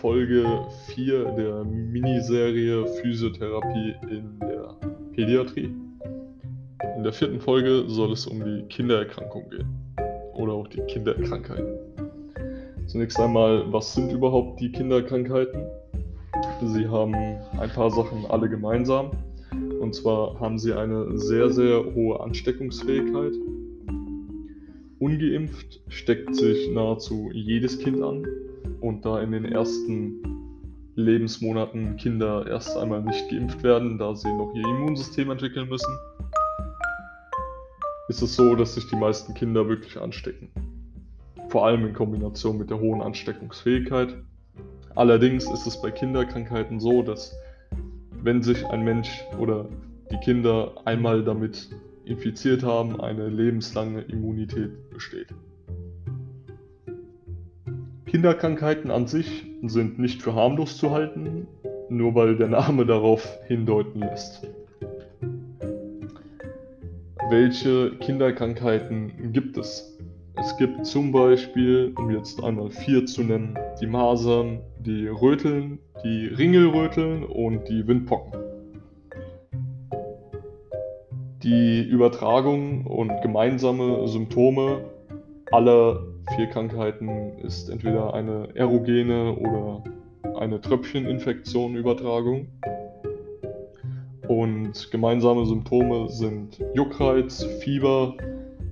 Folge 4 der Miniserie Physiotherapie in der Pädiatrie. In der vierten Folge soll es um die Kindererkrankung gehen oder auch die Kinderkrankheiten. Zunächst einmal, was sind überhaupt die Kinderkrankheiten? Sie haben ein paar Sachen alle gemeinsam. Und zwar haben sie eine sehr, sehr hohe Ansteckungsfähigkeit. Ungeimpft steckt sich nahezu jedes Kind an. Und da in den ersten Lebensmonaten Kinder erst einmal nicht geimpft werden, da sie noch ihr Immunsystem entwickeln müssen, ist es so, dass sich die meisten Kinder wirklich anstecken. Vor allem in Kombination mit der hohen Ansteckungsfähigkeit. Allerdings ist es bei Kinderkrankheiten so, dass wenn sich ein Mensch oder die Kinder einmal damit infiziert haben, eine lebenslange Immunität besteht. Kinderkrankheiten an sich sind nicht für harmlos zu halten, nur weil der Name darauf hindeuten lässt. Welche Kinderkrankheiten gibt es? Es gibt zum Beispiel, um jetzt einmal vier zu nennen, die Masern, die Röteln, die Ringelröteln und die Windpocken. Die Übertragung und gemeinsame Symptome aller vier Krankheiten ist entweder eine erogene oder eine Tröpfcheninfektion-Übertragung. Und gemeinsame Symptome sind Juckreiz, Fieber,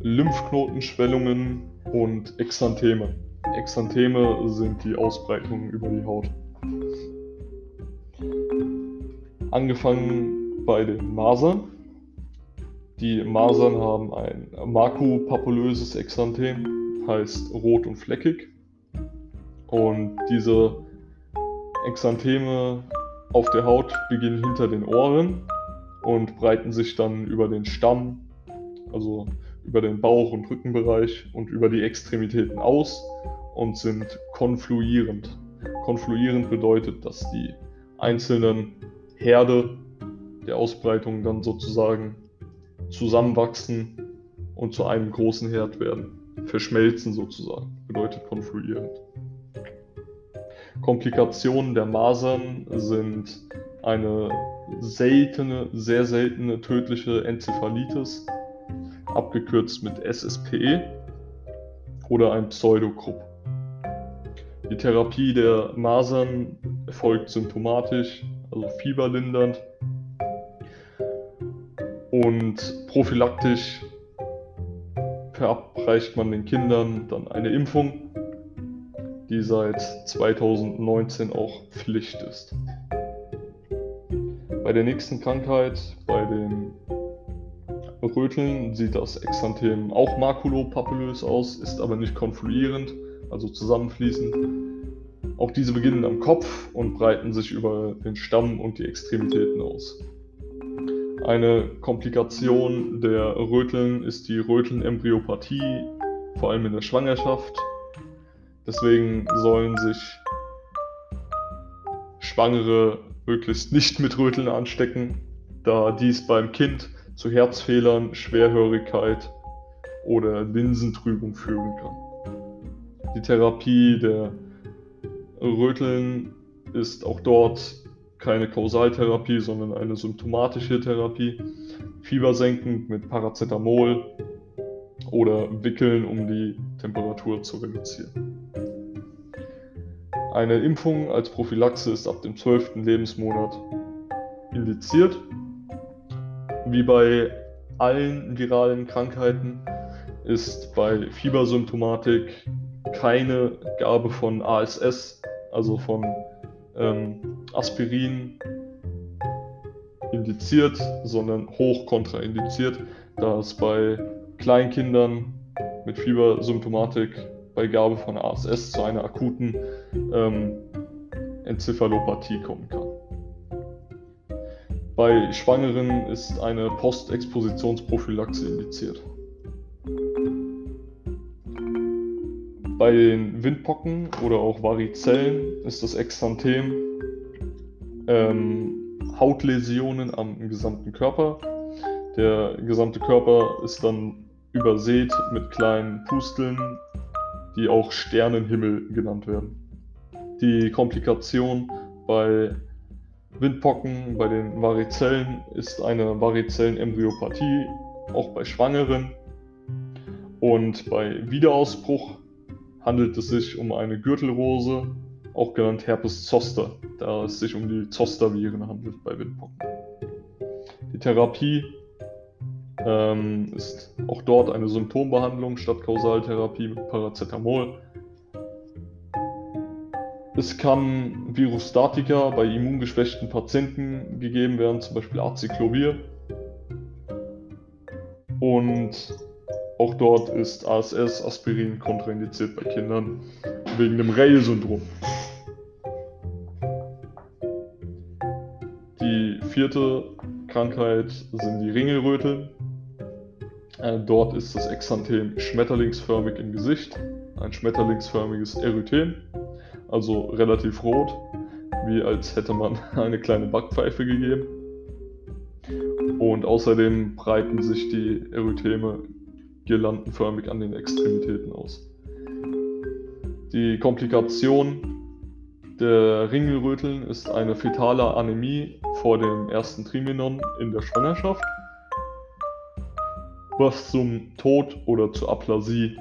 Lymphknotenschwellungen und Exantheme. Exantheme sind die Ausbreitungen über die Haut. Angefangen bei den Masern. Die Masern haben ein makropapulöses Exanthem, heißt rot und fleckig. Und diese Exantheme auf der Haut beginnen hinter den Ohren und breiten sich dann über den Stamm, also über den Bauch- und Rückenbereich und über die Extremitäten aus und sind konfluierend. Konfluierend bedeutet, dass die einzelnen Herde der Ausbreitung dann sozusagen zusammenwachsen und zu einem großen Herd werden. Verschmelzen sozusagen, bedeutet konfluierend. Komplikationen der Masern sind eine seltene, sehr seltene tödliche Enzephalitis, abgekürzt mit SSPE oder ein Pseudokrupp. Die Therapie der Masern erfolgt symptomatisch, also fieberlindernd und prophylaktisch verabreicht man den Kindern dann eine Impfung, die seit 2019 auch Pflicht ist. Bei der nächsten Krankheit, bei den Röteln, sieht das Exanthem auch makulopapillös aus, ist aber nicht konfluierend, also zusammenfließend. Auch diese beginnen am Kopf und breiten sich über den Stamm und die Extremitäten aus. Eine Komplikation der Röteln ist die Rötelnembryopathie, vor allem in der Schwangerschaft. Deswegen sollen sich Schwangere möglichst nicht mit Röteln anstecken, da dies beim Kind zu Herzfehlern, Schwerhörigkeit oder Linsentrübung führen kann. Die Therapie der Röteln ist auch dort keine Kausaltherapie, sondern eine symptomatische Therapie. Fieber senken mit Paracetamol oder wickeln, um die Temperatur zu reduzieren. Eine Impfung als Prophylaxe ist ab dem 12. Lebensmonat indiziert. Wie bei allen viralen Krankheiten ist bei Fiebersymptomatik keine Gabe von ASS, also von ähm, Aspirin indiziert, sondern hoch kontraindiziert, da es bei Kleinkindern mit Fiebersymptomatik bei Gabe von ASS zu einer akuten ähm, Enzephalopathie kommen kann. Bei Schwangeren ist eine Postexpositionsprophylaxe indiziert. Bei den Windpocken oder auch Varizellen ist das Exanthem ähm, Hautläsionen am gesamten Körper. Der gesamte Körper ist dann übersät mit kleinen Pusteln, die auch Sternenhimmel genannt werden. Die Komplikation bei Windpocken, bei den Varizellen ist eine Varizellenembryopathie, auch bei Schwangeren. Und bei Wiederausbruch handelt es sich um eine Gürtelrose, auch genannt Herpes zoster, da es sich um die Zosterviren handelt bei Windpocken. Die Therapie ähm, ist auch dort eine Symptombehandlung statt Kausaltherapie mit Paracetamol. Es kann Virustatika bei immungeschwächten Patienten gegeben werden, zum Beispiel Acyclovir. Und auch dort ist ASS, Aspirin, kontraindiziert bei Kindern wegen dem Rey-Syndrom. Die vierte Krankheit sind die Ringelröteln. Äh, dort ist das Exanthem schmetterlingsförmig im Gesicht, ein schmetterlingsförmiges Erythem, also relativ rot, wie als hätte man eine kleine Backpfeife gegeben. Und außerdem breiten sich die Erytheme girlandenförmig an den Extremitäten aus. Die Komplikation der Ringelröteln ist eine fetale Anämie vor dem ersten Trimenon in der Schwangerschaft, was zum Tod oder zur Aplasie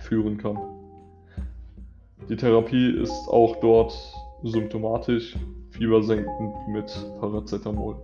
führen kann. Die Therapie ist auch dort symptomatisch, fiebersenkend mit Paracetamol.